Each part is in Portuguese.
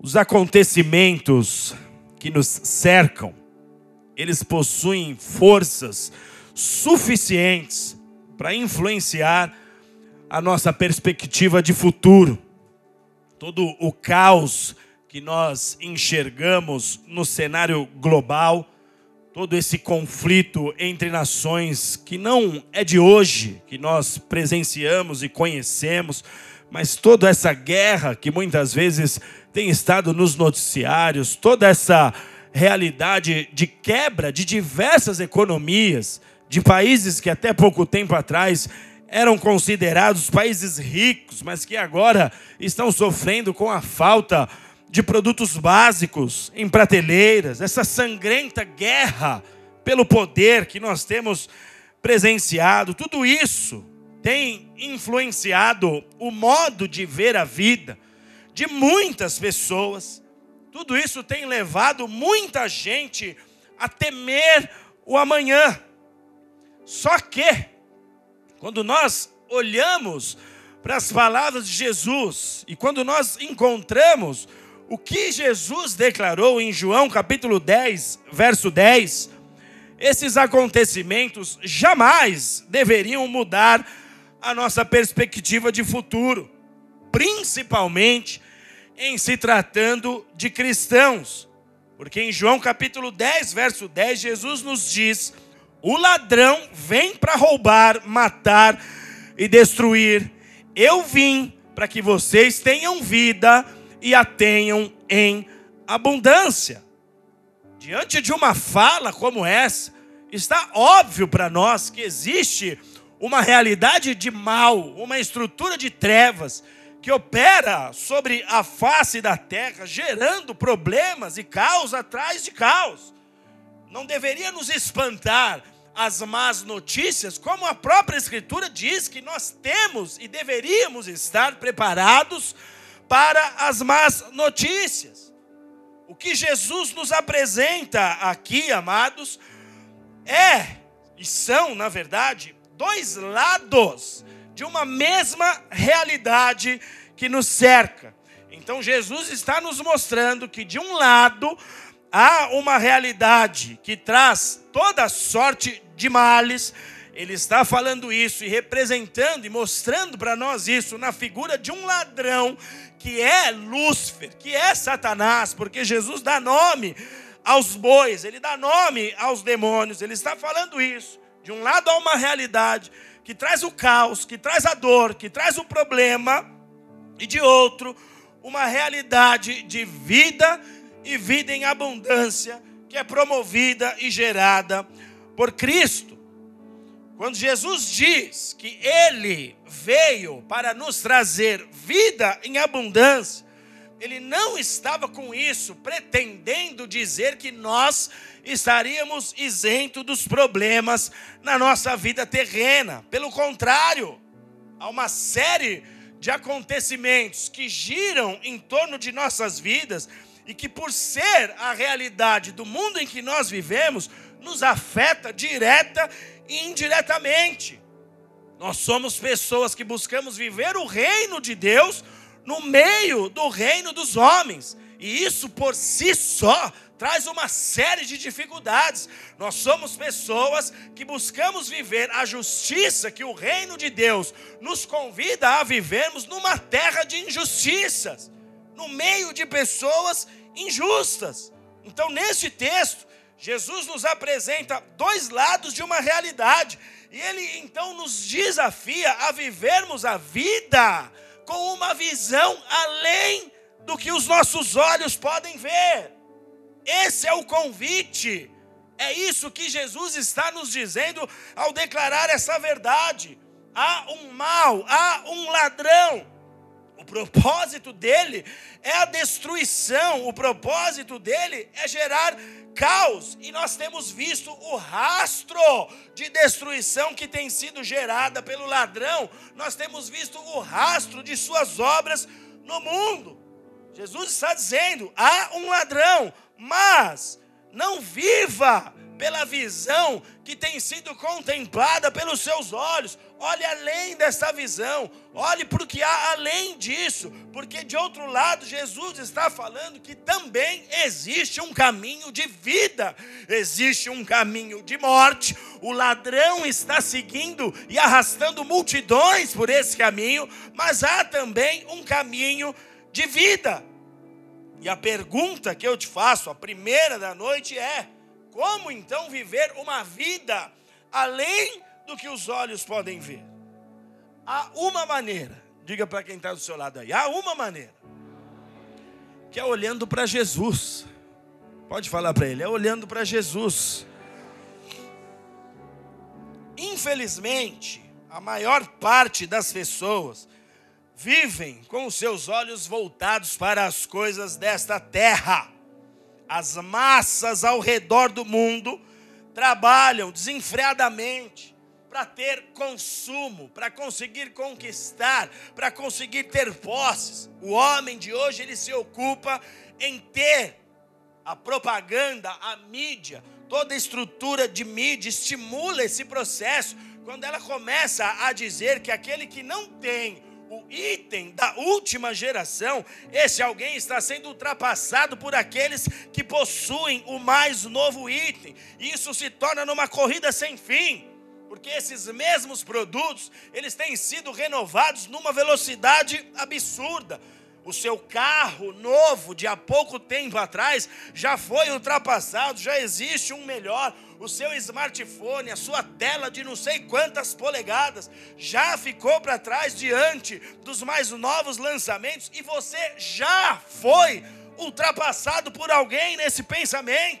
Os acontecimentos que nos cercam, eles possuem forças suficientes para influenciar a nossa perspectiva de futuro. Todo o caos que nós enxergamos no cenário global, todo esse conflito entre nações que não é de hoje, que nós presenciamos e conhecemos, mas toda essa guerra que muitas vezes tem estado nos noticiários, toda essa realidade de quebra de diversas economias, de países que até pouco tempo atrás eram considerados países ricos, mas que agora estão sofrendo com a falta de produtos básicos em prateleiras, essa sangrenta guerra pelo poder que nós temos presenciado, tudo isso tem influenciado o modo de ver a vida de muitas pessoas. Tudo isso tem levado muita gente a temer o amanhã. Só que, quando nós olhamos para as palavras de Jesus e quando nós encontramos o que Jesus declarou em João capítulo 10, verso 10, esses acontecimentos jamais deveriam mudar a nossa perspectiva de futuro, principalmente em se tratando de cristãos. Porque em João capítulo 10, verso 10, Jesus nos diz: O ladrão vem para roubar, matar e destruir. Eu vim para que vocês tenham vida e a tenham em abundância. Diante de uma fala como essa, está óbvio para nós que existe uma realidade de mal, uma estrutura de trevas que opera sobre a face da terra, gerando problemas e caos atrás de caos. Não deveria nos espantar as más notícias, como a própria Escritura diz que nós temos e deveríamos estar preparados para as más notícias. O que Jesus nos apresenta aqui, amados, é e são, na verdade, dois lados de uma mesma realidade que nos cerca. Então Jesus está nos mostrando que de um lado há uma realidade que traz toda sorte de males, ele está falando isso e representando e mostrando para nós isso na figura de um ladrão que é Lúcifer, que é Satanás, porque Jesus dá nome aos bois, ele dá nome aos demônios, ele está falando isso. De um lado há uma realidade que traz o caos, que traz a dor, que traz o problema, e de outro, uma realidade de vida e vida em abundância, que é promovida e gerada por Cristo. Quando Jesus diz que Ele veio para nos trazer vida em abundância, Ele não estava com isso pretendendo dizer que nós estaríamos isentos dos problemas na nossa vida terrena. Pelo contrário, há uma série de acontecimentos que giram em torno de nossas vidas e que, por ser a realidade do mundo em que nós vivemos, nos afeta direta e indiretamente. Nós somos pessoas que buscamos viver o reino de Deus no meio do reino dos homens. E isso por si só traz uma série de dificuldades. Nós somos pessoas que buscamos viver a justiça que o reino de Deus nos convida a vivermos numa terra de injustiças, no meio de pessoas injustas. Então, nesse texto, Jesus nos apresenta dois lados de uma realidade. E ele então nos desafia a vivermos a vida com uma visão além do que os nossos olhos podem ver. Esse é o convite. É isso que Jesus está nos dizendo ao declarar essa verdade. Há um mal, há um ladrão. O propósito dele é a destruição, o propósito dele é gerar caos, e nós temos visto o rastro de destruição que tem sido gerada pelo ladrão, nós temos visto o rastro de suas obras no mundo. Jesus está dizendo: há um ladrão, mas Não viva pela visão que tem sido contemplada pelos seus olhos. Olhe além dessa visão, olhe para o que há além disso, porque de outro lado, Jesus está falando que também existe um caminho de vida, existe um caminho de morte. O ladrão está seguindo e arrastando multidões por esse caminho, mas há também um caminho de vida. E a pergunta que eu te faço, a primeira da noite é: como então viver uma vida além do que os olhos podem ver? Há uma maneira, diga para quem está do seu lado aí, há uma maneira, que é olhando para Jesus. Pode falar para ele, é olhando para Jesus. Infelizmente, a maior parte das pessoas vivem com os seus olhos voltados para as coisas desta terra. As massas ao redor do mundo trabalham desenfreadamente para ter consumo, para conseguir conquistar, para conseguir ter posses. O homem de hoje ele se ocupa em ter a propaganda, a mídia, toda a estrutura de mídia estimula esse processo quando ela começa a dizer que aquele que não tem o item da última geração, esse alguém está sendo ultrapassado por aqueles que possuem o mais novo item. Isso se torna numa corrida sem fim, porque esses mesmos produtos, eles têm sido renovados numa velocidade absurda. O seu carro novo de há pouco tempo atrás já foi ultrapassado, já existe um melhor o seu smartphone, a sua tela de não sei quantas polegadas, já ficou para trás diante dos mais novos lançamentos e você já foi ultrapassado por alguém nesse pensamento.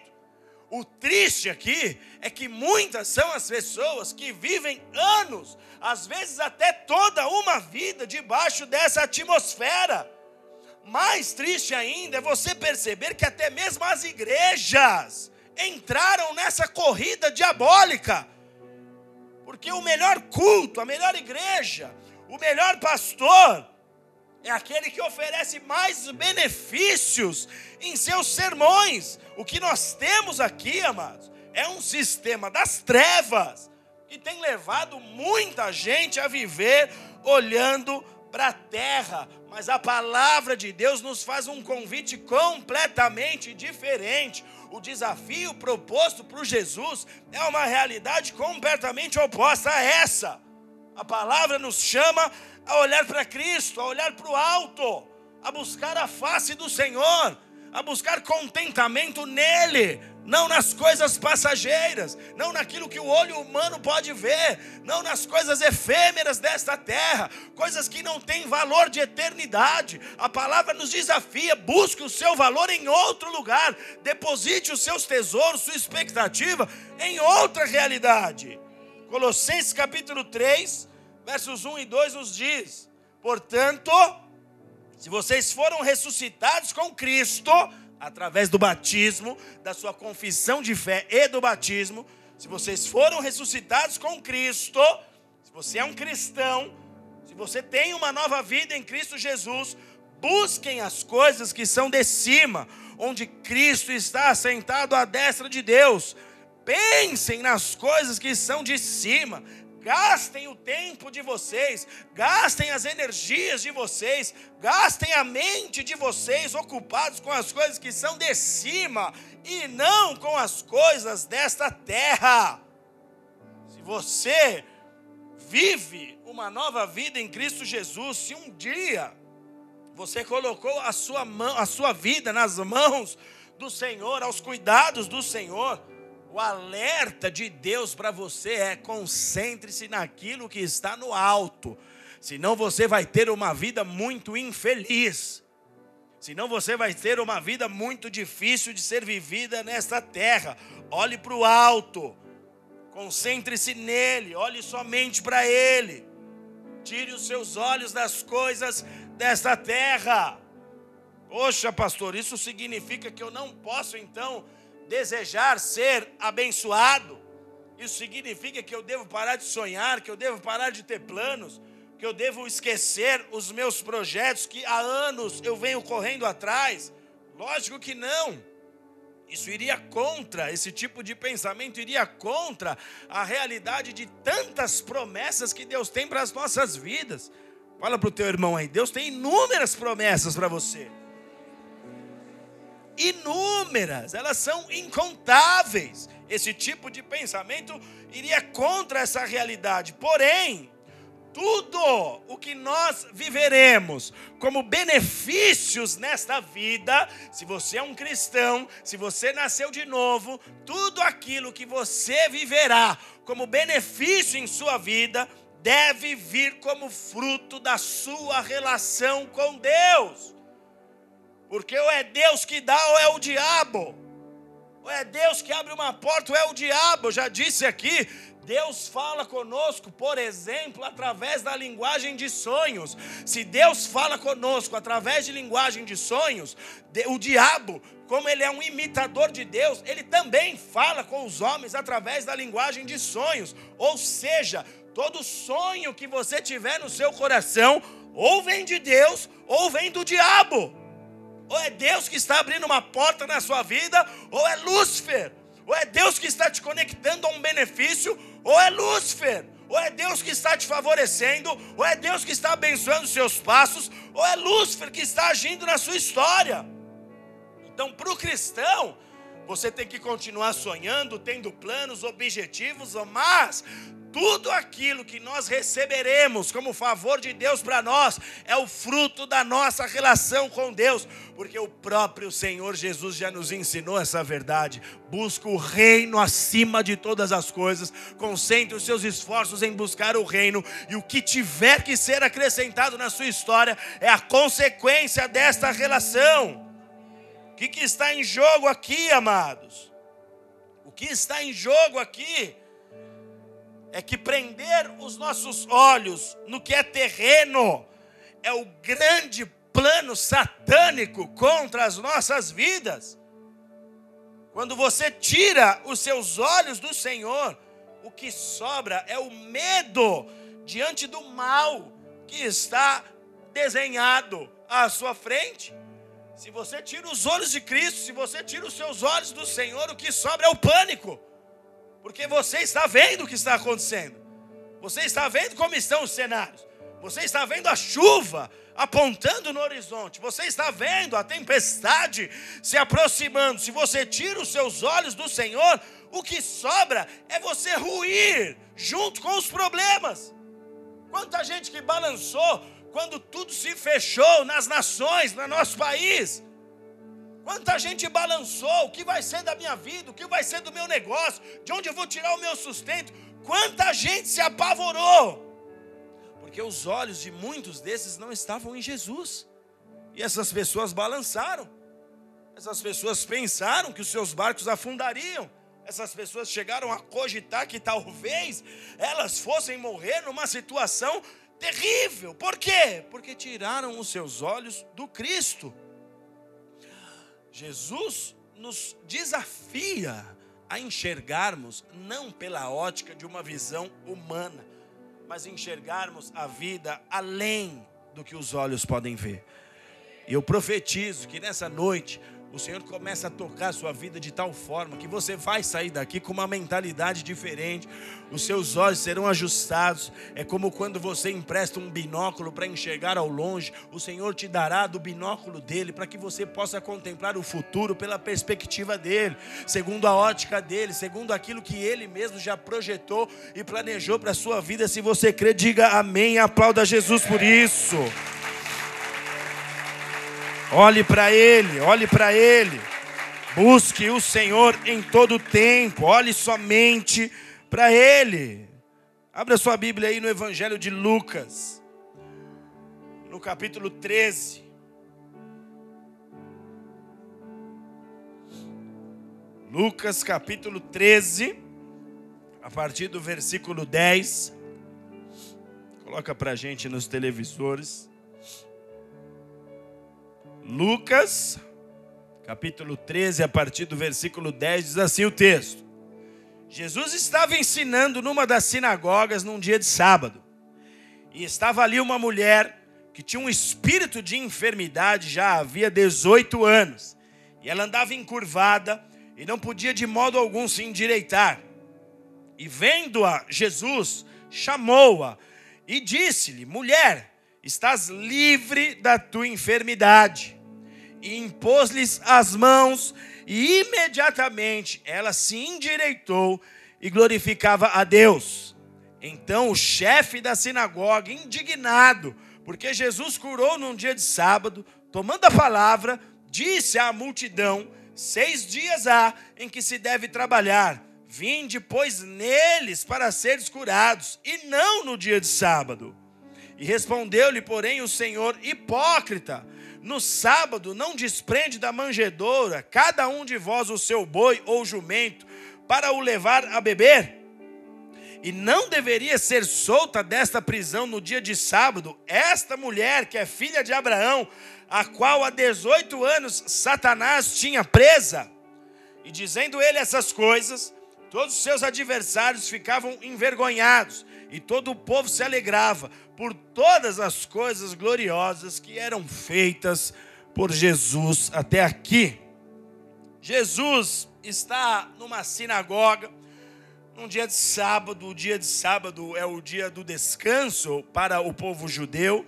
O triste aqui é que muitas são as pessoas que vivem anos, às vezes até toda uma vida, debaixo dessa atmosfera. Mais triste ainda é você perceber que até mesmo as igrejas, entraram nessa corrida diabólica. Porque o melhor culto, a melhor igreja, o melhor pastor é aquele que oferece mais benefícios em seus sermões. O que nós temos aqui, amados, é um sistema das trevas que tem levado muita gente a viver olhando para a terra, mas a palavra de Deus nos faz um convite completamente diferente o desafio proposto por Jesus é uma realidade completamente oposta a essa. A palavra nos chama a olhar para Cristo, a olhar para o alto, a buscar a face do Senhor, a buscar contentamento nele, não nas coisas passageiras, não naquilo que o olho humano pode ver, não nas coisas efêmeras desta terra, coisas que não têm valor de eternidade. A palavra nos desafia: busque o seu valor em outro lugar, deposite os seus tesouros, sua expectativa em outra realidade. Colossenses capítulo 3, versos 1 e 2 nos diz: Portanto, se vocês foram ressuscitados com Cristo, através do batismo, da sua confissão de fé e do batismo, se vocês foram ressuscitados com Cristo, se você é um cristão, se você tem uma nova vida em Cristo Jesus, busquem as coisas que são de cima, onde Cristo está assentado à destra de Deus. Pensem nas coisas que são de cima, Gastem o tempo de vocês, gastem as energias de vocês, gastem a mente de vocês ocupados com as coisas que são de cima e não com as coisas desta terra. Se você vive uma nova vida em Cristo Jesus, se um dia você colocou a sua, mão, a sua vida nas mãos do Senhor, aos cuidados do Senhor, o alerta de Deus para você é: concentre-se naquilo que está no alto, senão você vai ter uma vida muito infeliz. Senão você vai ter uma vida muito difícil de ser vivida nesta terra. Olhe para o alto, concentre-se nele, olhe somente para ele. Tire os seus olhos das coisas desta terra. Poxa, pastor, isso significa que eu não posso então desejar ser abençoado, isso significa que eu devo parar de sonhar, que eu devo parar de ter planos, que eu devo esquecer os meus projetos que há anos eu venho correndo atrás? Lógico que não. Isso iria contra, esse tipo de pensamento iria contra a realidade de tantas promessas que Deus tem para as nossas vidas. Fala para o teu irmão aí, Deus tem inúmeras promessas para você. Inúmeras, elas são incontáveis. Esse tipo de pensamento iria contra essa realidade. Porém, tudo o que nós viveremos como benefícios nesta vida, se você é um cristão, se você nasceu de novo, tudo aquilo que você viverá como benefício em sua vida, deve vir como fruto da sua relação com Deus. Porque ou é Deus que dá ou é o diabo. Ou é Deus que abre uma porta ou é o diabo. Eu já disse aqui, Deus fala conosco, por exemplo, através da linguagem de sonhos. Se Deus fala conosco através de linguagem de sonhos, o diabo, como ele é um imitador de Deus, ele também fala com os homens através da linguagem de sonhos. Ou seja, todo sonho que você tiver no seu coração, ou vem de Deus, ou vem do diabo. Ou é Deus que está abrindo uma porta na sua vida, ou é Lúcifer. Ou é Deus que está te conectando a um benefício, ou é Lúcifer, ou é Deus que está te favorecendo, ou é Deus que está abençoando os seus passos, ou é Lúcifer que está agindo na sua história. Então, para o cristão, você tem que continuar sonhando, tendo planos, objetivos, mas tudo aquilo que nós receberemos como favor de Deus para nós é o fruto da nossa relação com Deus, porque o próprio Senhor Jesus já nos ensinou essa verdade. Busca o reino acima de todas as coisas, concentre os seus esforços em buscar o reino, e o que tiver que ser acrescentado na sua história é a consequência desta relação. Que, que está em jogo aqui, amados? O que está em jogo aqui? é que prender os nossos olhos no que é terreno é o grande plano satânico contra as nossas vidas. Quando você tira os seus olhos do Senhor, o que sobra é o medo diante do mal que está desenhado à sua frente. Se você tira os olhos de Cristo, se você tira os seus olhos do Senhor, o que sobra é o pânico. Porque você está vendo o que está acontecendo. Você está vendo como estão os cenários. Você está vendo a chuva apontando no horizonte. Você está vendo a tempestade se aproximando. Se você tira os seus olhos do Senhor, o que sobra é você ruir junto com os problemas. Quanta gente que balançou quando tudo se fechou nas nações, no nosso país. Quanta gente balançou, o que vai ser da minha vida, o que vai ser do meu negócio, de onde eu vou tirar o meu sustento. Quanta gente se apavorou, porque os olhos de muitos desses não estavam em Jesus, e essas pessoas balançaram, essas pessoas pensaram que os seus barcos afundariam, essas pessoas chegaram a cogitar que talvez elas fossem morrer numa situação terrível, por quê? Porque tiraram os seus olhos do Cristo. Jesus nos desafia a enxergarmos não pela ótica de uma visão humana, mas enxergarmos a vida além do que os olhos podem ver. E eu profetizo que nessa noite o Senhor começa a tocar a sua vida de tal forma que você vai sair daqui com uma mentalidade diferente, os seus olhos serão ajustados. É como quando você empresta um binóculo para enxergar ao longe, o Senhor te dará do binóculo dele para que você possa contemplar o futuro pela perspectiva dele, segundo a ótica dele, segundo aquilo que ele mesmo já projetou e planejou para a sua vida. Se você crê, diga amém aplauda Jesus por isso. Olhe para Ele, olhe para Ele. Busque o Senhor em todo o tempo, olhe somente para Ele. Abra sua Bíblia aí no Evangelho de Lucas, no capítulo 13. Lucas capítulo 13, a partir do versículo 10. Coloca para gente nos televisores. Lucas, capítulo 13, a partir do versículo 10, diz assim o texto: Jesus estava ensinando numa das sinagogas num dia de sábado, e estava ali uma mulher que tinha um espírito de enfermidade já havia 18 anos, e ela andava encurvada, e não podia de modo algum se endireitar. E vendo-a, Jesus chamou-a e disse-lhe: Mulher, estás livre da tua enfermidade. E impôs-lhes as mãos, e imediatamente ela se endireitou e glorificava a Deus. Então o chefe da sinagoga, indignado, porque Jesus curou num dia de sábado, tomando a palavra, disse à multidão: Seis dias há em que se deve trabalhar, vinde, pois, neles para seres curados, e não no dia de sábado. E respondeu-lhe, porém, o Senhor: Hipócrita, no sábado não desprende da manjedoura cada um de vós o seu boi ou jumento para o levar a beber? e não deveria ser solta desta prisão no dia de sábado, esta mulher que é filha de Abraão, a qual há 18 anos Satanás tinha presa. E dizendo ele essas coisas, todos os seus adversários ficavam envergonhados, e todo o povo se alegrava por todas as coisas gloriosas que eram feitas por Jesus até aqui. Jesus está numa sinagoga, num dia de sábado, o dia de sábado é o dia do descanso para o povo judeu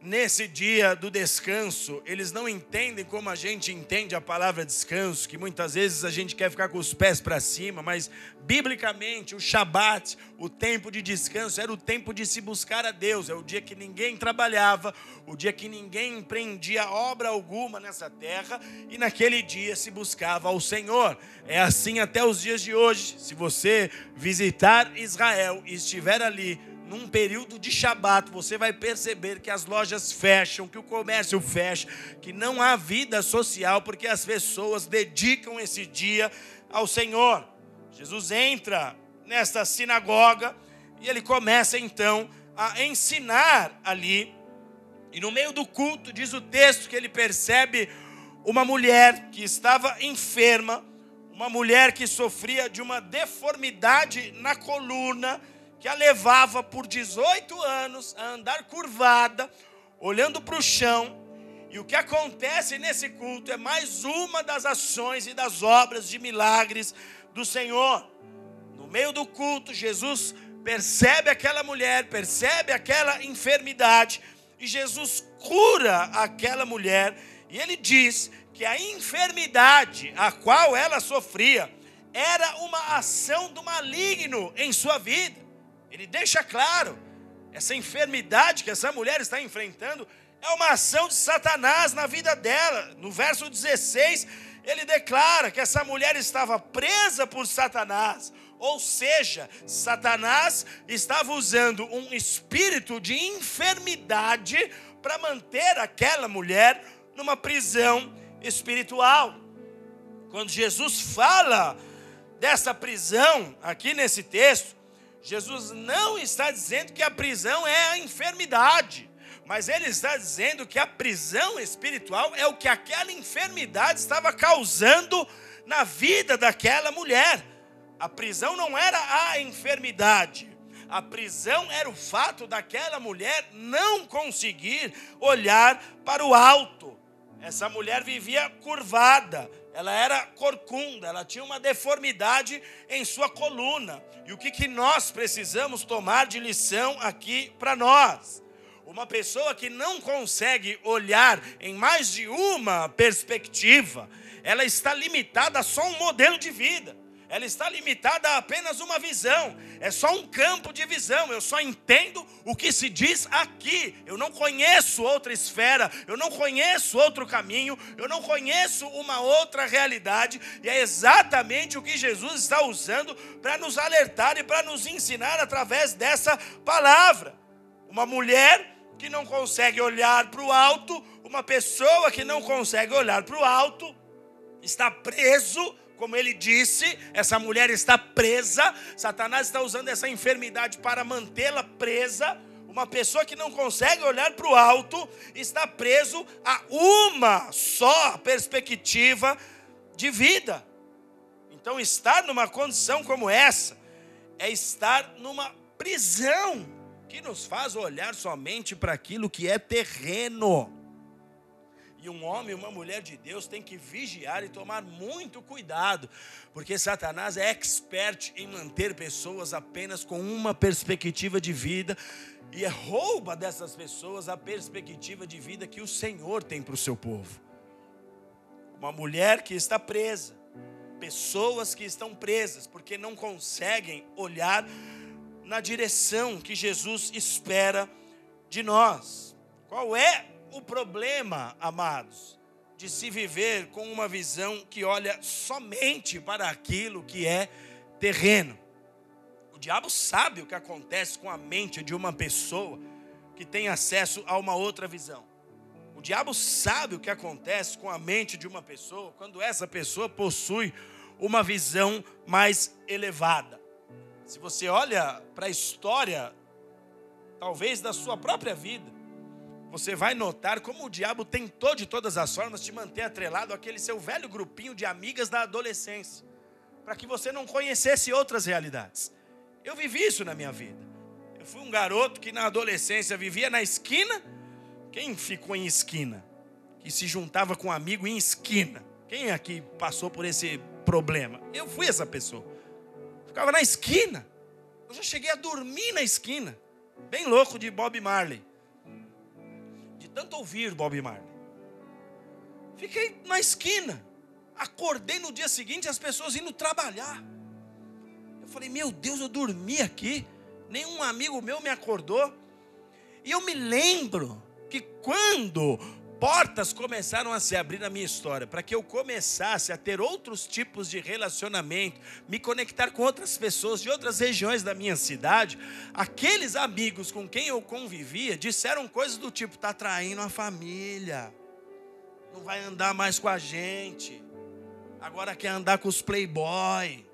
nesse dia do descanso, eles não entendem como a gente entende a palavra descanso, que muitas vezes a gente quer ficar com os pés para cima, mas biblicamente o Shabat, o tempo de descanso, era o tempo de se buscar a Deus, é o dia que ninguém trabalhava, o dia que ninguém empreendia obra alguma nessa terra, e naquele dia se buscava ao Senhor. É assim até os dias de hoje. Se você visitar Israel e estiver ali, num período de Shabat, você vai perceber que as lojas fecham, que o comércio fecha, que não há vida social, porque as pessoas dedicam esse dia ao Senhor. Jesus entra nesta sinagoga e ele começa então a ensinar ali. E no meio do culto, diz o texto que ele percebe uma mulher que estava enferma, uma mulher que sofria de uma deformidade na coluna que a levava por 18 anos a andar curvada, olhando para o chão. E o que acontece nesse culto é mais uma das ações e das obras de milagres do Senhor. No meio do culto, Jesus percebe aquela mulher, percebe aquela enfermidade, e Jesus cura aquela mulher, e ele diz que a enfermidade a qual ela sofria era uma ação do maligno em sua vida. Ele deixa claro, essa enfermidade que essa mulher está enfrentando é uma ação de Satanás na vida dela. No verso 16, ele declara que essa mulher estava presa por Satanás. Ou seja, Satanás estava usando um espírito de enfermidade para manter aquela mulher numa prisão espiritual. Quando Jesus fala dessa prisão aqui nesse texto, Jesus não está dizendo que a prisão é a enfermidade, mas ele está dizendo que a prisão espiritual é o que aquela enfermidade estava causando na vida daquela mulher. A prisão não era a enfermidade, a prisão era o fato daquela mulher não conseguir olhar para o alto. Essa mulher vivia curvada, ela era corcunda, ela tinha uma deformidade em sua coluna. E o que, que nós precisamos tomar de lição aqui para nós? Uma pessoa que não consegue olhar em mais de uma perspectiva, ela está limitada a só um modelo de vida ela está limitada a apenas uma visão, é só um campo de visão. Eu só entendo o que se diz aqui. Eu não conheço outra esfera, eu não conheço outro caminho, eu não conheço uma outra realidade, e é exatamente o que Jesus está usando para nos alertar e para nos ensinar através dessa palavra. Uma mulher que não consegue olhar para o alto, uma pessoa que não consegue olhar para o alto, está preso como ele disse, essa mulher está presa. Satanás está usando essa enfermidade para mantê-la presa. Uma pessoa que não consegue olhar para o alto está preso a uma só perspectiva de vida. Então, estar numa condição como essa é estar numa prisão que nos faz olhar somente para aquilo que é terreno. E um homem e uma mulher de Deus tem que vigiar e tomar muito cuidado, porque Satanás é expert em manter pessoas apenas com uma perspectiva de vida e rouba dessas pessoas a perspectiva de vida que o Senhor tem para o seu povo. Uma mulher que está presa, pessoas que estão presas porque não conseguem olhar na direção que Jesus espera de nós. Qual é o problema, amados, de se viver com uma visão que olha somente para aquilo que é terreno? O diabo sabe o que acontece com a mente de uma pessoa que tem acesso a uma outra visão. O diabo sabe o que acontece com a mente de uma pessoa quando essa pessoa possui uma visão mais elevada. Se você olha para a história, talvez da sua própria vida, você vai notar como o diabo tentou de todas as formas te manter atrelado àquele seu velho grupinho de amigas da adolescência, para que você não conhecesse outras realidades. Eu vivi isso na minha vida. Eu fui um garoto que na adolescência vivia na esquina. Quem ficou em esquina? Que se juntava com um amigo em esquina. Quem aqui passou por esse problema? Eu fui essa pessoa. Ficava na esquina. Eu já cheguei a dormir na esquina. Bem louco de Bob Marley tanto ouvir Bob Marley. Fiquei na esquina. Acordei no dia seguinte as pessoas indo trabalhar. Eu falei, meu Deus, eu dormi aqui. Nenhum amigo meu me acordou. E eu me lembro que quando portas começaram a se abrir na minha história, para que eu começasse a ter outros tipos de relacionamento, me conectar com outras pessoas de outras regiões da minha cidade. Aqueles amigos com quem eu convivia disseram coisas do tipo: está traindo a família, não vai andar mais com a gente, agora quer andar com os playboy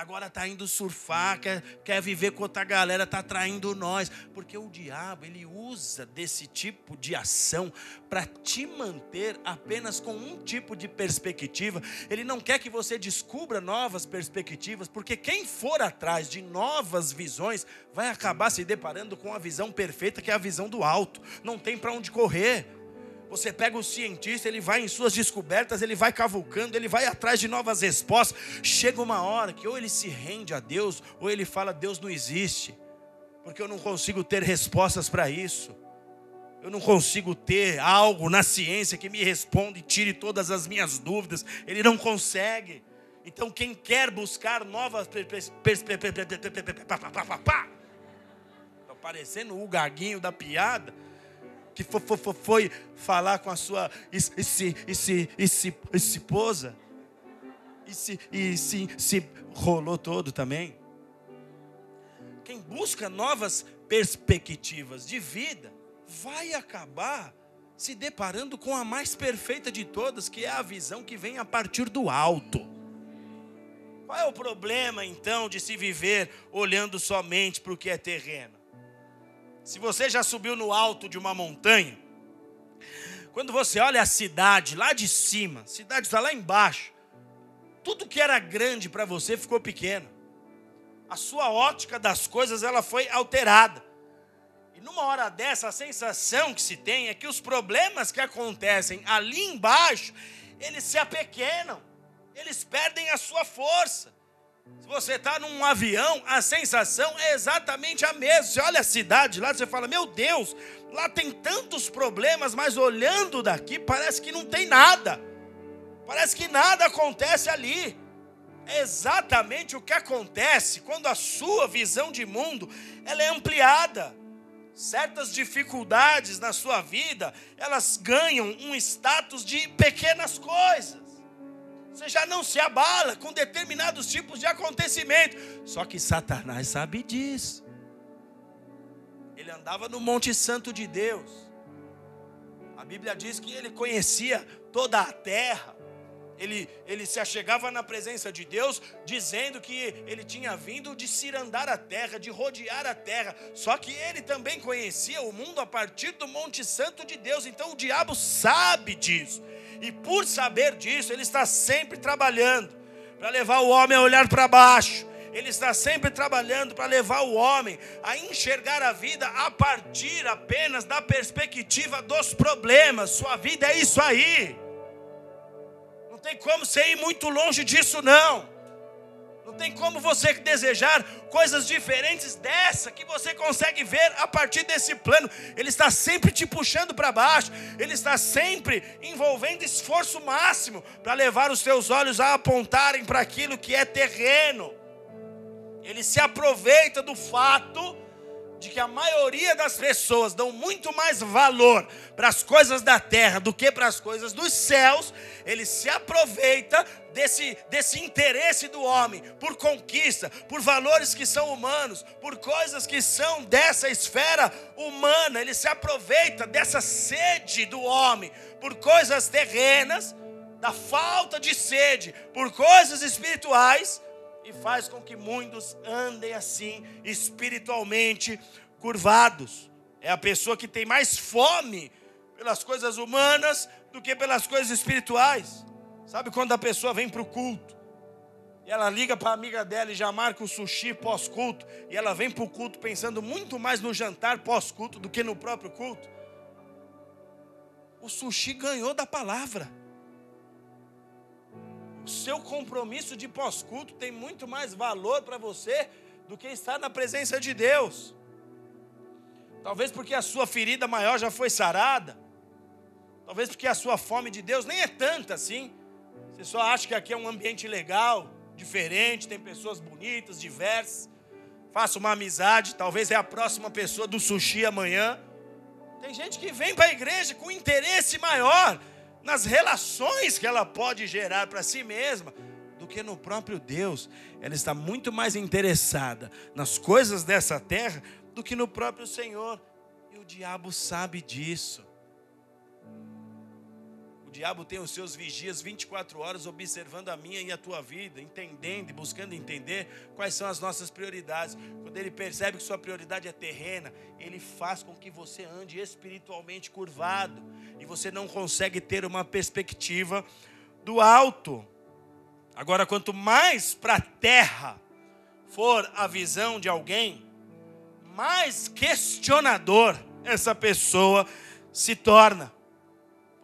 agora está indo surfar, quer, quer viver com outra galera, está traindo nós. Porque o diabo, ele usa desse tipo de ação para te manter apenas com um tipo de perspectiva. Ele não quer que você descubra novas perspectivas, porque quem for atrás de novas visões vai acabar se deparando com a visão perfeita, que é a visão do alto. Não tem para onde correr. Você pega o cientista, ele vai em suas descobertas, ele vai cavucando, ele vai atrás de novas respostas. Chega uma hora que ou ele se rende a Deus, ou ele fala: Deus não existe, porque eu não consigo ter respostas para isso. Eu não consigo ter algo na ciência que me responda e tire todas as minhas dúvidas. Ele não consegue. Então, quem quer buscar novas perspectivas. Está parecendo o gaguinho da piada que foi, foi, foi falar com a sua esse, esse, esse, esposa e se, e se, se rolou todo também. Quem busca novas perspectivas de vida vai acabar se deparando com a mais perfeita de todas, que é a visão que vem a partir do alto. Qual é o problema então de se viver olhando somente para o que é terreno? Se você já subiu no alto de uma montanha, quando você olha a cidade lá de cima, a cidade está lá embaixo, tudo que era grande para você ficou pequeno. A sua ótica das coisas ela foi alterada. E numa hora dessa, a sensação que se tem é que os problemas que acontecem ali embaixo, eles se apequenam, eles perdem a sua força. Se você está num avião, a sensação é exatamente a mesma. Você olha a cidade lá, você fala: Meu Deus, lá tem tantos problemas, mas olhando daqui parece que não tem nada. Parece que nada acontece ali. É exatamente o que acontece quando a sua visão de mundo ela é ampliada. Certas dificuldades na sua vida, elas ganham um status de pequenas coisas. Você já não se abala com determinados tipos de acontecimento. Só que Satanás sabe disso. Ele andava no Monte Santo de Deus. A Bíblia diz que ele conhecia toda a terra. Ele, ele se achegava na presença de Deus, dizendo que ele tinha vindo de cirandar a terra, de rodear a terra. Só que ele também conhecia o mundo a partir do Monte Santo de Deus. Então o diabo sabe disso. E por saber disso, ele está sempre trabalhando para levar o homem a olhar para baixo Ele está sempre trabalhando para levar o homem a enxergar a vida a partir apenas da perspectiva dos problemas. Sua vida é isso aí. Não tem como você ir muito longe disso, não. Não tem como você desejar coisas diferentes dessa que você consegue ver a partir desse plano. Ele está sempre te puxando para baixo, ele está sempre envolvendo esforço máximo para levar os seus olhos a apontarem para aquilo que é terreno. Ele se aproveita do fato de que a maioria das pessoas dão muito mais valor para as coisas da terra do que para as coisas dos céus, ele se aproveita desse, desse interesse do homem por conquista, por valores que são humanos, por coisas que são dessa esfera humana, ele se aproveita dessa sede do homem por coisas terrenas, da falta de sede por coisas espirituais e faz com que muitos andem assim, espiritualmente curvados. É a pessoa que tem mais fome pelas coisas humanas do que pelas coisas espirituais. Sabe quando a pessoa vem para o culto e ela liga para a amiga dela e já marca o sushi pós-culto e ela vem para o culto pensando muito mais no jantar pós-culto do que no próprio culto? O sushi ganhou da palavra o seu compromisso de pós-culto tem muito mais valor para você do que estar na presença de Deus. Talvez porque a sua ferida maior já foi sarada. Talvez porque a sua fome de Deus nem é tanta assim. Você só acha que aqui é um ambiente legal, diferente, tem pessoas bonitas, diversas. Faça uma amizade, talvez é a próxima pessoa do sushi amanhã. Tem gente que vem para a igreja com interesse maior nas relações que ela pode gerar para si mesma, do que no próprio Deus. Ela está muito mais interessada nas coisas dessa terra do que no próprio Senhor. E o diabo sabe disso. O diabo tem os seus vigias 24 horas observando a minha e a tua vida, entendendo e buscando entender quais são as nossas prioridades. Quando ele percebe que sua prioridade é terrena, ele faz com que você ande espiritualmente curvado e você não consegue ter uma perspectiva do alto. Agora, quanto mais para a terra for a visão de alguém, mais questionador essa pessoa se torna.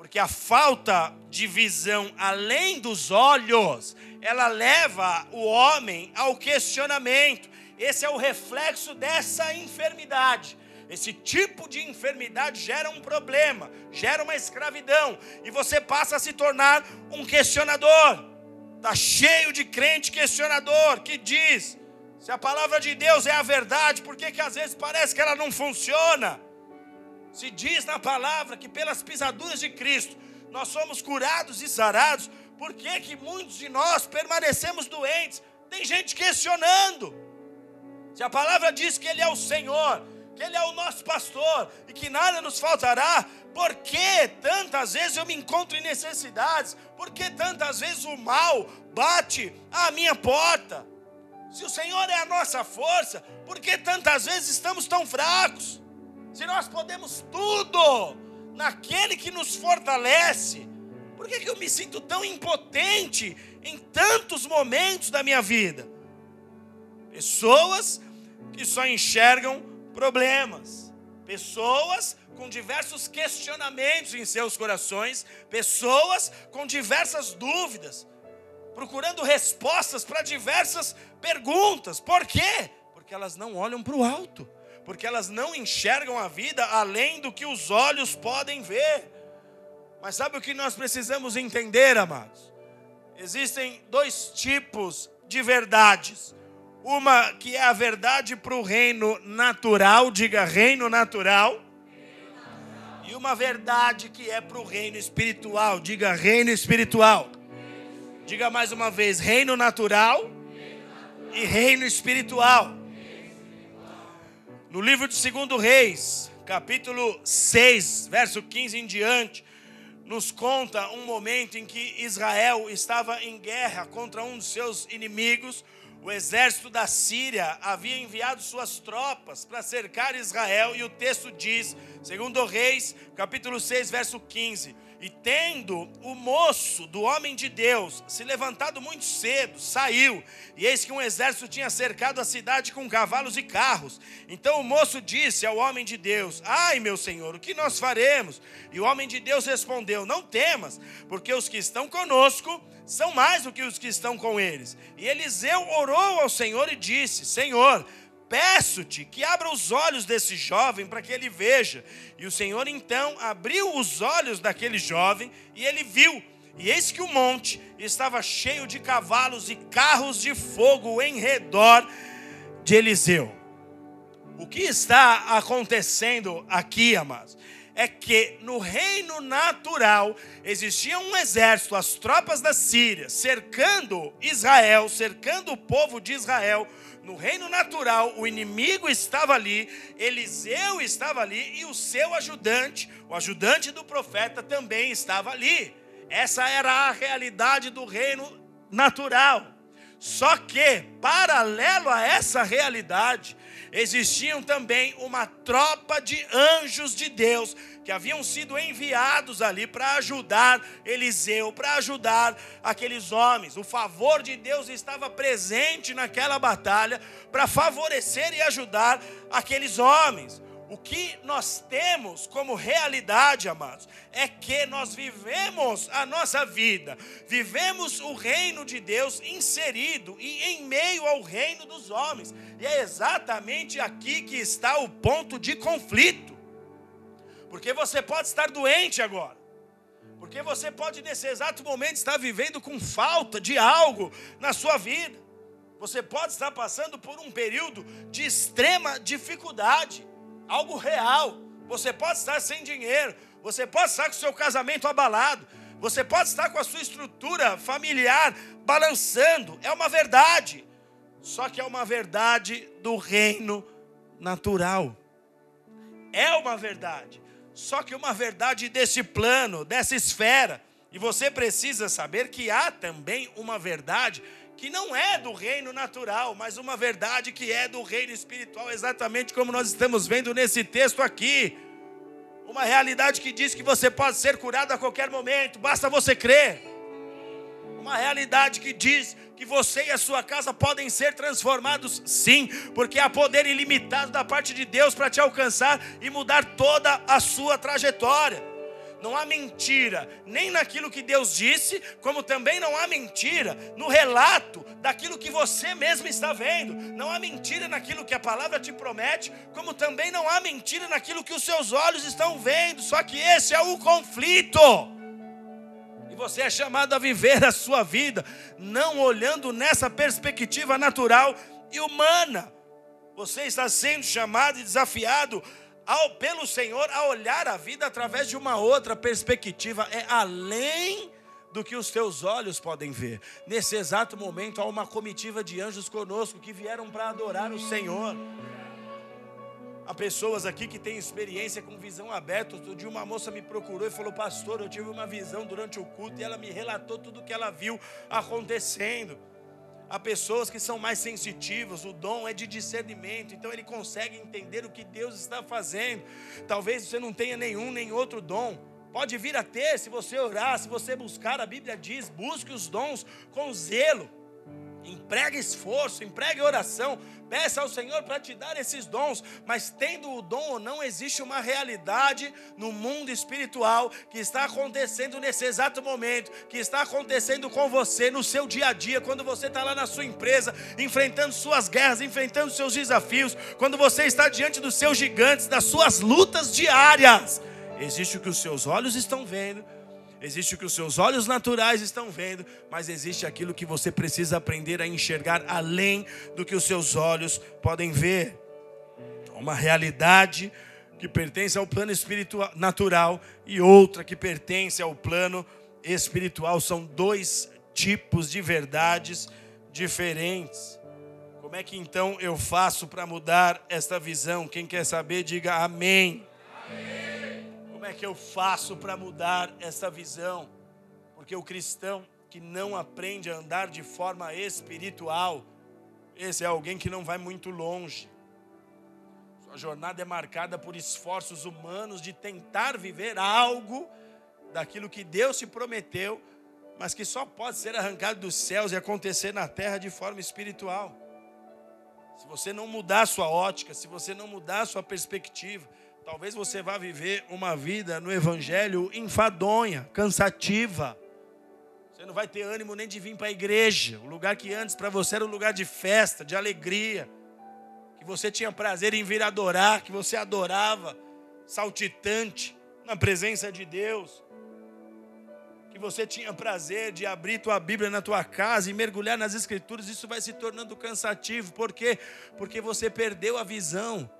Porque a falta de visão além dos olhos, ela leva o homem ao questionamento. Esse é o reflexo dessa enfermidade. Esse tipo de enfermidade gera um problema, gera uma escravidão, e você passa a se tornar um questionador. Está cheio de crente questionador que diz: se a palavra de Deus é a verdade, por que, que às vezes parece que ela não funciona? Se diz na palavra que pelas pisaduras de Cristo nós somos curados e sarados, por que, que muitos de nós permanecemos doentes? Tem gente questionando. Se a palavra diz que Ele é o Senhor, que Ele é o nosso pastor e que nada nos faltará, por que tantas vezes eu me encontro em necessidades? Por que tantas vezes o mal bate à minha porta? Se o Senhor é a nossa força, por que tantas vezes estamos tão fracos? Se nós podemos tudo naquele que nos fortalece, por que, que eu me sinto tão impotente em tantos momentos da minha vida? Pessoas que só enxergam problemas, pessoas com diversos questionamentos em seus corações, pessoas com diversas dúvidas, procurando respostas para diversas perguntas. Por quê? Porque elas não olham para o alto porque elas não enxergam a vida além do que os olhos podem ver. Mas sabe o que nós precisamos entender, amados? Existem dois tipos de verdades. Uma que é a verdade para o reino natural, diga reino natural. E uma verdade que é para o reino espiritual, diga reino espiritual. Diga mais uma vez: reino natural e reino espiritual. No livro de 2 Reis, capítulo 6, verso 15 em diante, nos conta um momento em que Israel estava em guerra contra um dos seus inimigos. O exército da Síria havia enviado suas tropas para cercar Israel, e o texto diz, segundo Reis, capítulo 6, verso 15: E tendo o moço do homem de Deus se levantado muito cedo, saiu, e eis que um exército tinha cercado a cidade com cavalos e carros. Então o moço disse ao homem de Deus: Ai, meu senhor, o que nós faremos? E o homem de Deus respondeu: Não temas, porque os que estão conosco são mais do que os que estão com eles. E Eliseu orou ao Senhor e disse: Senhor, Peço-te que abra os olhos desse jovem para que ele veja. E o Senhor então abriu os olhos daquele jovem e ele viu. E eis que o monte estava cheio de cavalos e carros de fogo em redor de Eliseu. O que está acontecendo aqui, amados? É que no reino natural existia um exército, as tropas da Síria, cercando Israel, cercando o povo de Israel no reino natural, o inimigo estava ali, Eliseu estava ali e o seu ajudante, o ajudante do profeta, também estava ali. Essa era a realidade do reino natural. Só que, paralelo a essa realidade, existiam também uma tropa de anjos de Deus que haviam sido enviados ali para ajudar Eliseu, para ajudar aqueles homens. O favor de Deus estava presente naquela batalha para favorecer e ajudar aqueles homens. O que nós temos como realidade, amados, é que nós vivemos a nossa vida, vivemos o reino de Deus inserido e em meio ao reino dos homens. E é exatamente aqui que está o ponto de conflito. Porque você pode estar doente agora. Porque você pode, nesse exato momento, estar vivendo com falta de algo na sua vida. Você pode estar passando por um período de extrema dificuldade, algo real. Você pode estar sem dinheiro, você pode estar com seu casamento abalado, você pode estar com a sua estrutura familiar balançando. É uma verdade. Só que é uma verdade do reino natural. É uma verdade. Só que uma verdade desse plano, dessa esfera. E você precisa saber que há também uma verdade que não é do reino natural, mas uma verdade que é do reino espiritual, exatamente como nós estamos vendo nesse texto aqui. Uma realidade que diz que você pode ser curado a qualquer momento, basta você crer. Uma realidade que diz que você e a sua casa podem ser transformados, sim, porque há poder ilimitado da parte de Deus para te alcançar e mudar toda a sua trajetória. Não há mentira nem naquilo que Deus disse, como também não há mentira no relato daquilo que você mesmo está vendo. Não há mentira naquilo que a palavra te promete, como também não há mentira naquilo que os seus olhos estão vendo. Só que esse é o conflito você é chamado a viver a sua vida, não olhando nessa perspectiva natural e humana. Você está sendo chamado e desafiado ao, pelo Senhor a olhar a vida através de uma outra perspectiva, é além do que os teus olhos podem ver. Nesse exato momento, há uma comitiva de anjos conosco que vieram para adorar o Senhor. Há pessoas aqui que têm experiência com visão aberta. Outro dia uma moça me procurou e falou: Pastor, eu tive uma visão durante o culto e ela me relatou tudo o que ela viu acontecendo. Há pessoas que são mais sensitivas, o dom é de discernimento, então ele consegue entender o que Deus está fazendo. Talvez você não tenha nenhum nem outro dom. Pode vir a ter se você orar, se você buscar, a Bíblia diz: busque os dons com zelo. Empregue esforço, empregue oração, peça ao Senhor para te dar esses dons, mas tendo o dom ou não, existe uma realidade no mundo espiritual que está acontecendo nesse exato momento, que está acontecendo com você no seu dia a dia, quando você está lá na sua empresa, enfrentando suas guerras, enfrentando seus desafios, quando você está diante dos seus gigantes, das suas lutas diárias. Existe o que os seus olhos estão vendo Existe o que os seus olhos naturais estão vendo, mas existe aquilo que você precisa aprender a enxergar além do que os seus olhos podem ver. Uma realidade que pertence ao plano espiritual natural e outra que pertence ao plano espiritual. São dois tipos de verdades diferentes. Como é que então eu faço para mudar esta visão? Quem quer saber, diga amém. É que eu faço para mudar essa visão? Porque o cristão que não aprende a andar de forma espiritual, esse é alguém que não vai muito longe. Sua jornada é marcada por esforços humanos de tentar viver algo daquilo que Deus te prometeu, mas que só pode ser arrancado dos céus e acontecer na terra de forma espiritual. Se você não mudar a sua ótica, se você não mudar a sua perspectiva, talvez você vá viver uma vida no evangelho enfadonha, cansativa. Você não vai ter ânimo nem de vir para a igreja, o lugar que antes para você era um lugar de festa, de alegria, que você tinha prazer em vir adorar, que você adorava, saltitante na presença de Deus que você tinha prazer de abrir tua Bíblia na tua casa e mergulhar nas Escrituras, isso vai se tornando cansativo. Por quê? Porque você perdeu a visão,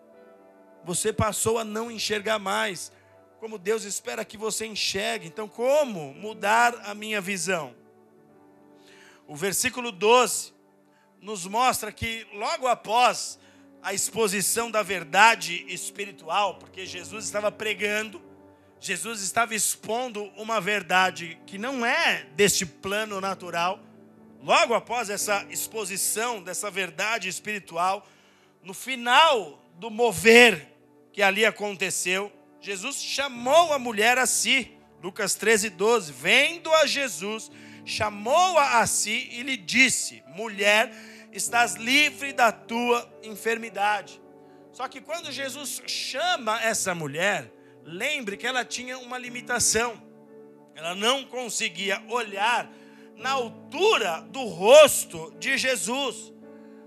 você passou a não enxergar mais, como Deus espera que você enxergue. Então, como mudar a minha visão? O versículo 12 nos mostra que logo após a exposição da verdade espiritual, porque Jesus estava pregando, Jesus estava expondo uma verdade que não é deste plano natural. Logo após essa exposição dessa verdade espiritual, no final do mover que ali aconteceu, Jesus chamou a mulher a si. Lucas 13, 12. Vendo a Jesus, chamou-a a si e lhe disse: Mulher, estás livre da tua enfermidade. Só que quando Jesus chama essa mulher, lembre que ela tinha uma limitação. Ela não conseguia olhar na altura do rosto de Jesus.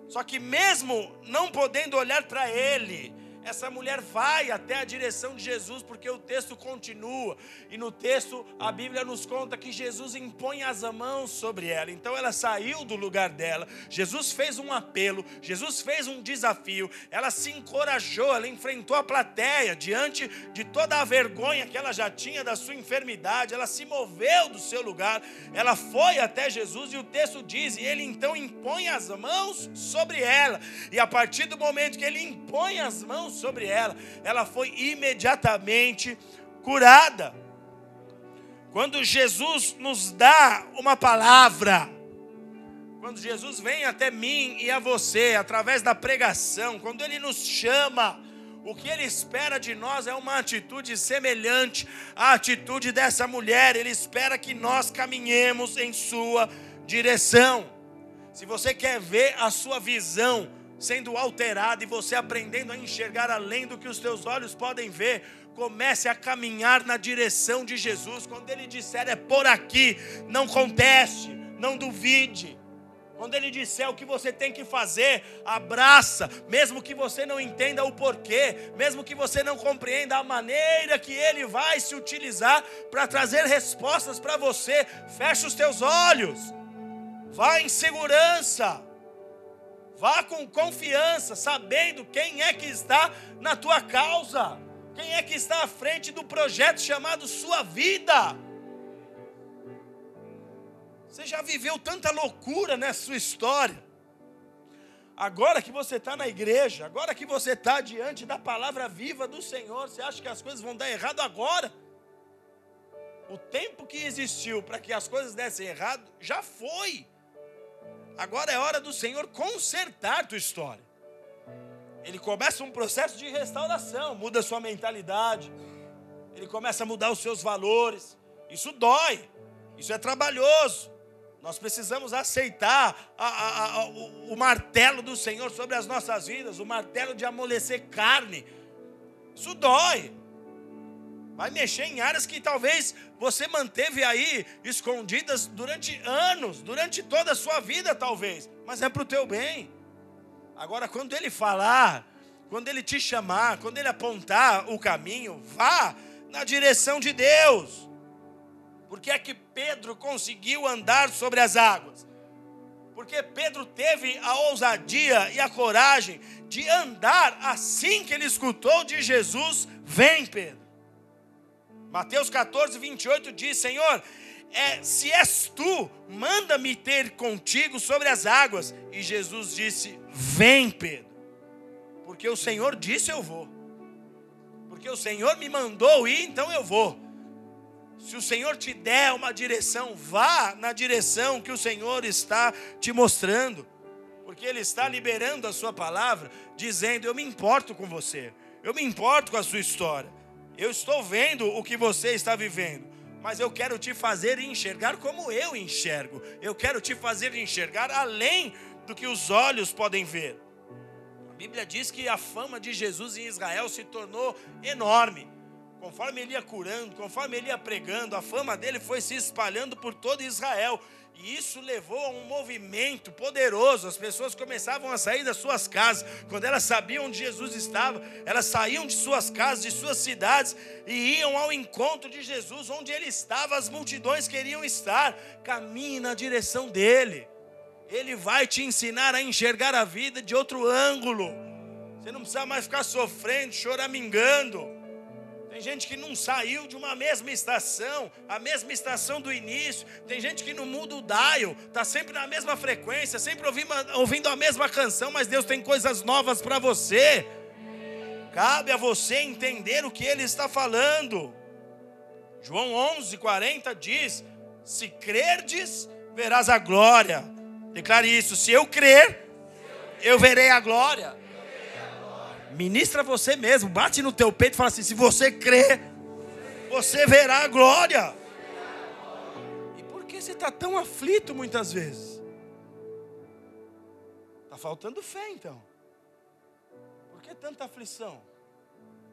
Só que, mesmo não podendo olhar para ele, essa mulher vai até a direção de Jesus, porque o texto continua, e no texto a Bíblia nos conta que Jesus impõe as mãos sobre ela. Então ela saiu do lugar dela, Jesus fez um apelo, Jesus fez um desafio, ela se encorajou, ela enfrentou a plateia diante de toda a vergonha que ela já tinha da sua enfermidade, ela se moveu do seu lugar, ela foi até Jesus, e o texto diz: e ele então impõe as mãos sobre ela, e a partir do momento que ele impõe as mãos sobre ela, ela foi imediatamente curada. Quando Jesus nos dá uma palavra, quando Jesus vem até mim e a você, através da pregação, quando Ele nos chama, o que Ele espera de nós é uma atitude semelhante à atitude dessa mulher. Ele espera que nós caminhemos em Sua direção. Se você quer ver a sua visão sendo alterado e você aprendendo a enxergar além do que os teus olhos podem ver, comece a caminhar na direção de Jesus. Quando ele disser é por aqui, não conteste, não duvide. Quando ele disser o que você tem que fazer, abraça, mesmo que você não entenda o porquê, mesmo que você não compreenda a maneira que ele vai se utilizar para trazer respostas para você, feche os teus olhos, vá em segurança. Vá com confiança, sabendo quem é que está na tua causa, quem é que está à frente do projeto chamado Sua Vida. Você já viveu tanta loucura nessa sua história. Agora que você está na igreja, agora que você está diante da palavra viva do Senhor, você acha que as coisas vão dar errado agora? O tempo que existiu para que as coisas dessem errado já foi. Agora é hora do Senhor consertar tua história. Ele começa um processo de restauração, muda sua mentalidade. Ele começa a mudar os seus valores. Isso dói. Isso é trabalhoso. Nós precisamos aceitar a, a, a, o, o martelo do Senhor sobre as nossas vidas, o martelo de amolecer carne. Isso dói vai mexer em áreas que talvez você manteve aí escondidas durante anos, durante toda a sua vida, talvez, mas é para o teu bem. Agora, quando ele falar, quando ele te chamar, quando ele apontar o caminho, vá na direção de Deus. Porque é que Pedro conseguiu andar sobre as águas? Porque Pedro teve a ousadia e a coragem de andar assim que ele escutou de Jesus: Vem, Pedro. Mateus 14, 28 diz: Senhor, é, se és tu, manda-me ter contigo sobre as águas. E Jesus disse: Vem, Pedro, porque o Senhor disse: Eu vou. Porque o Senhor me mandou ir, então eu vou. Se o Senhor te der uma direção, vá na direção que o Senhor está te mostrando. Porque Ele está liberando a Sua palavra, dizendo: Eu me importo com você, eu me importo com a sua história. Eu estou vendo o que você está vivendo. mas eu quero te fazer enxergar como eu enxergo. Eu quero te fazer enxergar além do que os olhos podem ver. A Bíblia diz que a fama de Jesus em Israel se tornou enorme. Conforme ele ia curando, conforme ele ia pregando, a fama dele foi se espalhando por todo Israel. E isso levou a um movimento poderoso. As pessoas começavam a sair das suas casas. Quando elas sabiam onde Jesus estava, elas saíam de suas casas, de suas cidades e iam ao encontro de Jesus, onde ele estava. As multidões queriam estar. Caminhe na direção dele. Ele vai te ensinar a enxergar a vida de outro ângulo. Você não precisa mais ficar sofrendo, choramingando. Tem gente que não saiu de uma mesma estação, a mesma estação do início. Tem gente que não muda o dial, está sempre na mesma frequência, sempre ouvindo, a mesma canção, mas Deus tem coisas novas para você. Cabe a você entender o que Ele está falando. João 11, 40 diz: Se crerdes, verás a glória. Declare isso: se eu crer, eu verei a glória. Ministra você mesmo, bate no teu peito e fala assim: se você crê, você verá a glória. E por que você está tão aflito muitas vezes? Está faltando fé então. Por que tanta aflição?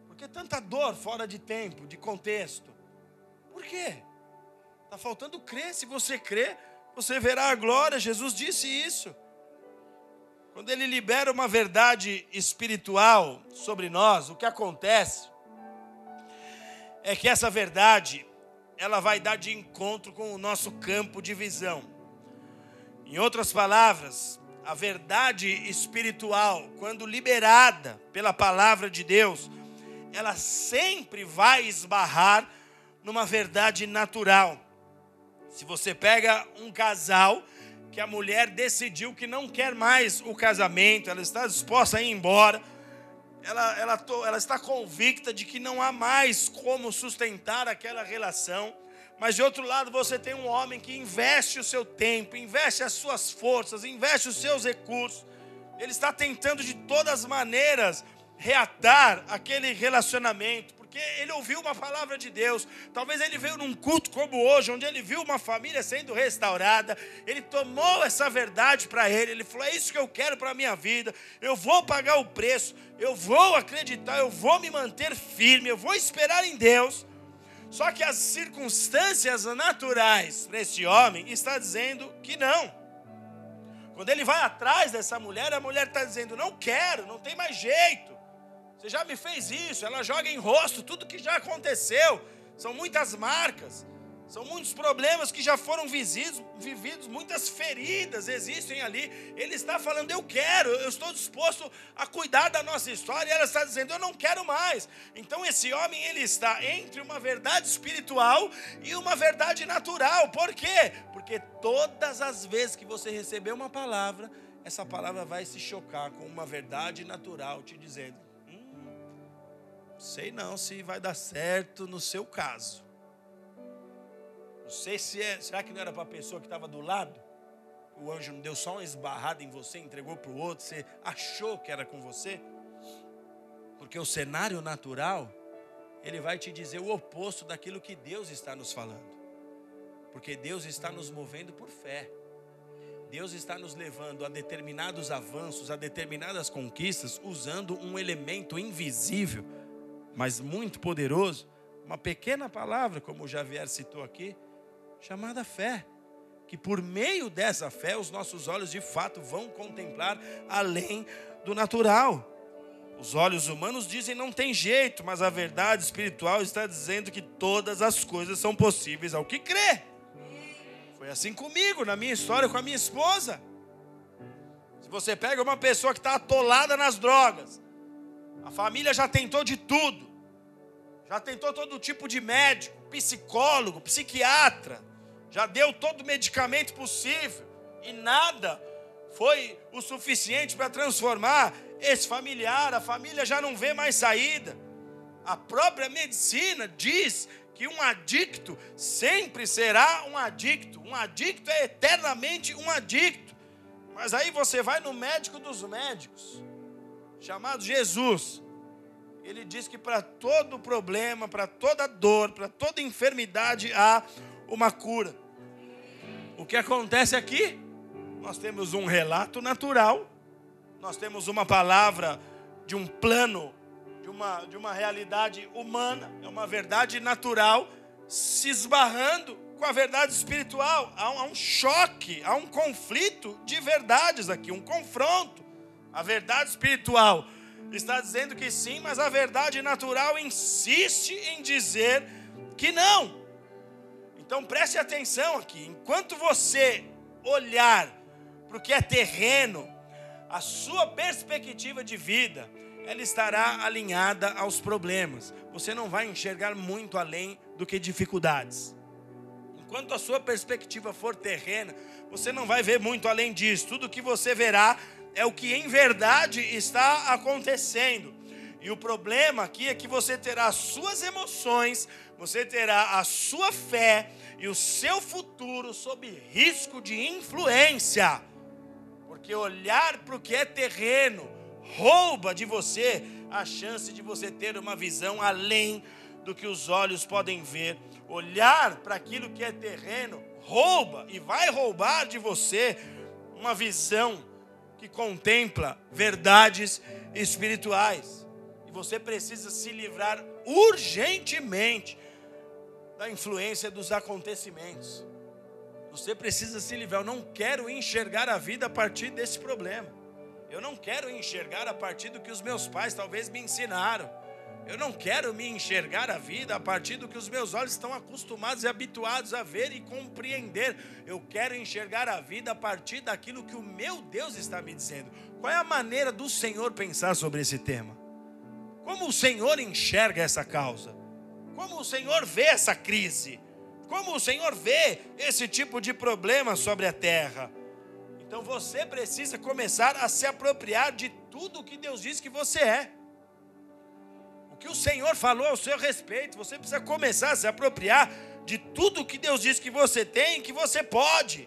Por que tanta dor fora de tempo, de contexto? Por quê? Está faltando crer. Se você crer, você verá a glória. Jesus disse isso. Quando ele libera uma verdade espiritual sobre nós, o que acontece é que essa verdade ela vai dar de encontro com o nosso campo de visão. Em outras palavras, a verdade espiritual, quando liberada pela palavra de Deus, ela sempre vai esbarrar numa verdade natural. Se você pega um casal que a mulher decidiu que não quer mais o casamento, ela está disposta a ir embora, ela, ela, ela está convicta de que não há mais como sustentar aquela relação. Mas de outro lado, você tem um homem que investe o seu tempo, investe as suas forças, investe os seus recursos. Ele está tentando de todas as maneiras reatar aquele relacionamento, porque ele ouviu uma palavra de Deus. Talvez ele veio num culto como hoje, onde ele viu uma família sendo restaurada. Ele tomou essa verdade para ele. Ele falou: É isso que eu quero para a minha vida. Eu vou pagar o preço. Eu vou acreditar. Eu vou me manter firme. Eu vou esperar em Deus. Só que as circunstâncias naturais para esse homem está dizendo que não. Quando ele vai atrás dessa mulher, a mulher está dizendo: Não quero, não tem mais jeito. Você já me fez isso. Ela joga em rosto tudo que já aconteceu. São muitas marcas. São muitos problemas que já foram vividos, vividos, muitas feridas existem ali. Ele está falando, eu quero, eu estou disposto a cuidar da nossa história. E ela está dizendo, eu não quero mais. Então esse homem, ele está entre uma verdade espiritual e uma verdade natural. Por quê? Porque todas as vezes que você receber uma palavra, essa palavra vai se chocar com uma verdade natural, te dizendo, Sei não se vai dar certo no seu caso. Não sei se é. Será que não era para a pessoa que estava do lado? O anjo não deu só uma esbarrada em você, entregou para o outro, você achou que era com você? Porque o cenário natural, ele vai te dizer o oposto daquilo que Deus está nos falando. Porque Deus está nos movendo por fé. Deus está nos levando a determinados avanços, a determinadas conquistas, usando um elemento invisível mas muito poderoso, uma pequena palavra, como o Javier citou aqui, chamada fé. Que por meio dessa fé, os nossos olhos de fato vão contemplar além do natural. Os olhos humanos dizem não tem jeito, mas a verdade espiritual está dizendo que todas as coisas são possíveis ao que crê. Foi assim comigo, na minha história com a minha esposa. Se você pega uma pessoa que está atolada nas drogas, a família já tentou de tudo, já tentou todo tipo de médico, psicólogo, psiquiatra, já deu todo o medicamento possível. E nada foi o suficiente para transformar esse familiar, a família já não vê mais saída. A própria medicina diz que um adicto sempre será um adicto, um adicto é eternamente um adicto. Mas aí você vai no médico dos médicos, chamado Jesus, ele diz que para todo problema, para toda dor, para toda enfermidade há uma cura. O que acontece aqui? Nós temos um relato natural, nós temos uma palavra de um plano, de uma, de uma realidade humana, é uma verdade natural se esbarrando com a verdade espiritual. Há um, há um choque, há um conflito de verdades aqui, um confronto. A verdade espiritual está dizendo que sim, mas a verdade natural insiste em dizer que não. Então preste atenção aqui. Enquanto você olhar para o que é terreno, a sua perspectiva de vida, ela estará alinhada aos problemas. Você não vai enxergar muito além do que dificuldades. Enquanto a sua perspectiva for terrena, você não vai ver muito além disso. Tudo que você verá é o que em verdade está acontecendo. E o problema aqui é que você terá as suas emoções, você terá a sua fé e o seu futuro sob risco de influência. Porque olhar para o que é terreno rouba de você a chance de você ter uma visão além do que os olhos podem ver. Olhar para aquilo que é terreno rouba e vai roubar de você uma visão que contempla verdades espirituais. E você precisa se livrar urgentemente da influência dos acontecimentos. Você precisa se livrar. Eu não quero enxergar a vida a partir desse problema. Eu não quero enxergar a partir do que os meus pais talvez me ensinaram. Eu não quero me enxergar a vida a partir do que os meus olhos estão acostumados e habituados a ver e compreender. Eu quero enxergar a vida a partir daquilo que o meu Deus está me dizendo. Qual é a maneira do Senhor pensar sobre esse tema? Como o Senhor enxerga essa causa? Como o Senhor vê essa crise? Como o Senhor vê esse tipo de problema sobre a terra? Então você precisa começar a se apropriar de tudo o que Deus diz que você é o que o Senhor falou ao seu respeito. Você precisa começar a se apropriar de tudo que Deus diz que você tem, que você pode.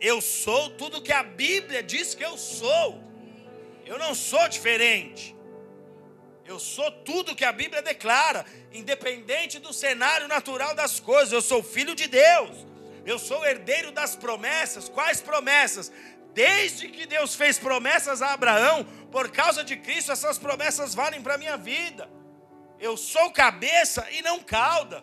Eu sou tudo que a Bíblia diz que eu sou. Eu não sou diferente. Eu sou tudo que a Bíblia declara, independente do cenário natural das coisas. Eu sou filho de Deus. Eu sou herdeiro das promessas. Quais promessas? Desde que Deus fez promessas a Abraão, por causa de Cristo, essas promessas valem para a minha vida. Eu sou cabeça e não cauda.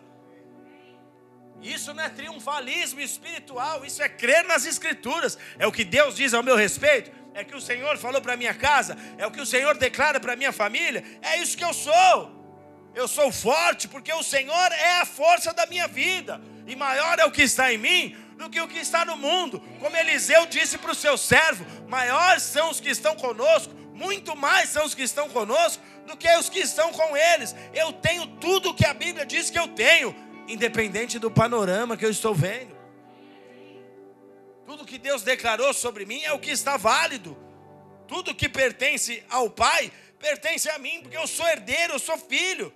Isso não é triunfalismo espiritual, isso é crer nas Escrituras. É o que Deus diz ao meu respeito, é o que o Senhor falou para minha casa, é o que o Senhor declara para minha família. É isso que eu sou. Eu sou forte porque o Senhor é a força da minha vida, e maior é o que está em mim do que o que está no mundo. Como Eliseu disse para o seu servo: maiores são os que estão conosco, muito mais são os que estão conosco do que os que estão com eles. Eu tenho tudo o que a Bíblia diz que eu tenho, independente do panorama que eu estou vendo. Tudo que Deus declarou sobre mim é o que está válido. Tudo que pertence ao Pai pertence a mim, porque eu sou herdeiro, eu sou filho.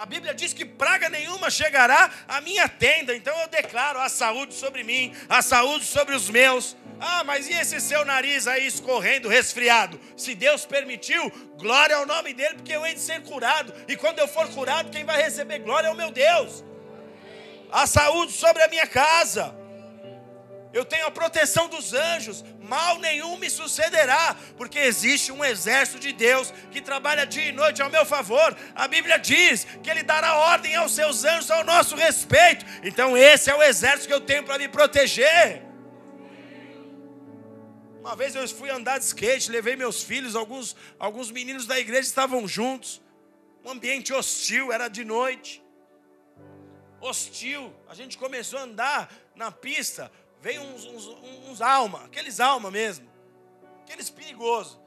A Bíblia diz que praga nenhuma chegará à minha tenda, então eu declaro a saúde sobre mim, a saúde sobre os meus. Ah, mas e esse seu nariz aí escorrendo, resfriado? Se Deus permitiu, glória ao nome dele, porque eu hei de ser curado. E quando eu for curado, quem vai receber glória é o meu Deus. A saúde sobre a minha casa. Eu tenho a proteção dos anjos, mal nenhum me sucederá, porque existe um exército de Deus que trabalha dia e noite ao meu favor. A Bíblia diz que Ele dará ordem aos seus anjos ao nosso respeito. Então, esse é o exército que eu tenho para me proteger. Uma vez eu fui andar de skate, levei meus filhos, alguns, alguns meninos da igreja estavam juntos. Um ambiente hostil, era de noite. Hostil. A gente começou a andar na pista veio uns, uns, uns alma, aqueles alma mesmo, aqueles perigosos.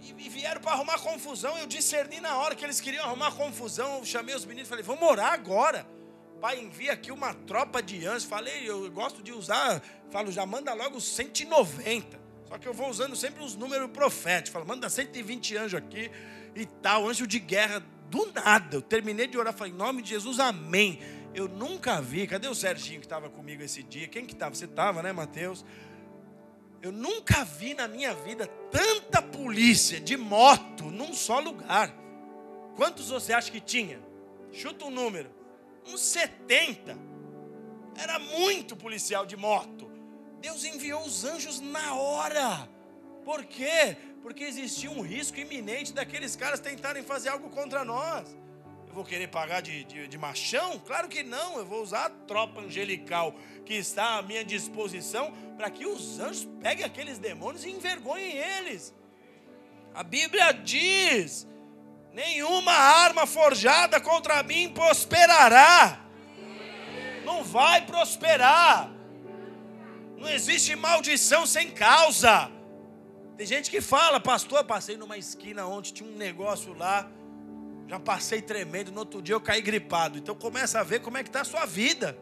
E, e vieram para arrumar confusão. Eu discerni na hora que eles queriam arrumar confusão. Eu chamei os meninos e falei: vamos orar agora. Pai, envia aqui uma tropa de anjos. Falei, eu gosto de usar, falo, já manda logo 190. Só que eu vou usando sempre os números proféticos. Falo, manda 120 anjos aqui e tal, anjo de guerra. Do nada, eu terminei de orar, falei, em nome de Jesus, amém. Eu nunca vi. Cadê o Serginho que estava comigo esse dia? Quem que estava? Você estava, né, Mateus? Eu nunca vi na minha vida tanta polícia de moto num só lugar. Quantos você acha que tinha? Chuta um número. Uns 70. Era muito policial de moto. Deus enviou os anjos na hora. Por quê? Porque existia um risco iminente daqueles caras tentarem fazer algo contra nós. Eu vou querer pagar de, de, de, machão? Claro que não. Eu vou usar a tropa angelical que está à minha disposição para que os anjos peguem aqueles demônios e envergonhem eles. A Bíblia diz: nenhuma arma forjada contra mim prosperará. Não vai prosperar. Não existe maldição sem causa. Tem gente que fala, pastor, passei numa esquina onde tinha um negócio lá, já passei tremendo, no outro dia eu caí gripado. Então começa a ver como é que está a sua vida.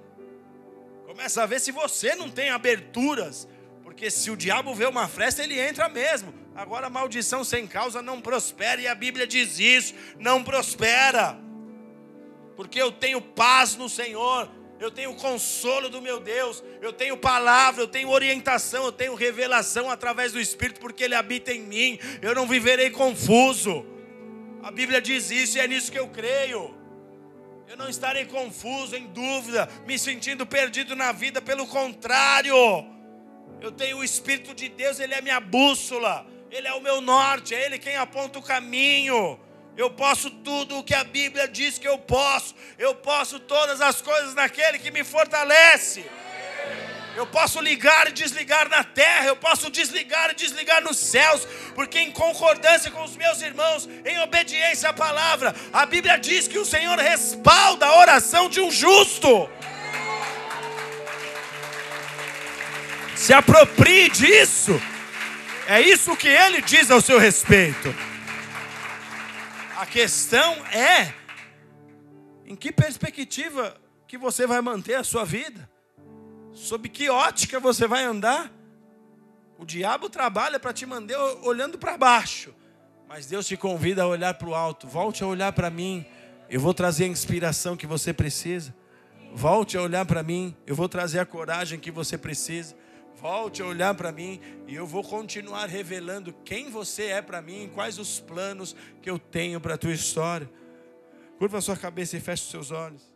Começa a ver se você não tem aberturas. Porque se o diabo vê uma fresta, ele entra mesmo. Agora, maldição sem causa não prospera, e a Bíblia diz isso: não prospera. Porque eu tenho paz no Senhor, eu tenho consolo do meu Deus, eu tenho palavra, eu tenho orientação, eu tenho revelação através do Espírito, porque Ele habita em mim, eu não viverei confuso. A Bíblia diz isso e é nisso que eu creio. Eu não estarei confuso, em dúvida, me sentindo perdido na vida, pelo contrário, eu tenho o Espírito de Deus, Ele é minha bússola, Ele é o meu norte, é Ele quem aponta o caminho. Eu posso tudo o que a Bíblia diz que eu posso. Eu posso todas as coisas naquele que me fortalece. Eu posso ligar e desligar na terra, eu posso desligar e desligar nos céus, porque em concordância com os meus irmãos, em obediência à palavra, a Bíblia diz que o Senhor respalda a oração de um justo. Se aproprie disso. É isso que ele diz ao seu respeito. A questão é em que perspectiva que você vai manter a sua vida? Sob que ótica você vai andar? O diabo trabalha para te manter olhando para baixo, mas Deus te convida a olhar para o alto. Volte a olhar para mim, eu vou trazer a inspiração que você precisa. Volte a olhar para mim, eu vou trazer a coragem que você precisa. Volte a olhar para mim e eu vou continuar revelando quem você é para mim, quais os planos que eu tenho para a tua história. Curva a sua cabeça e feche os seus olhos.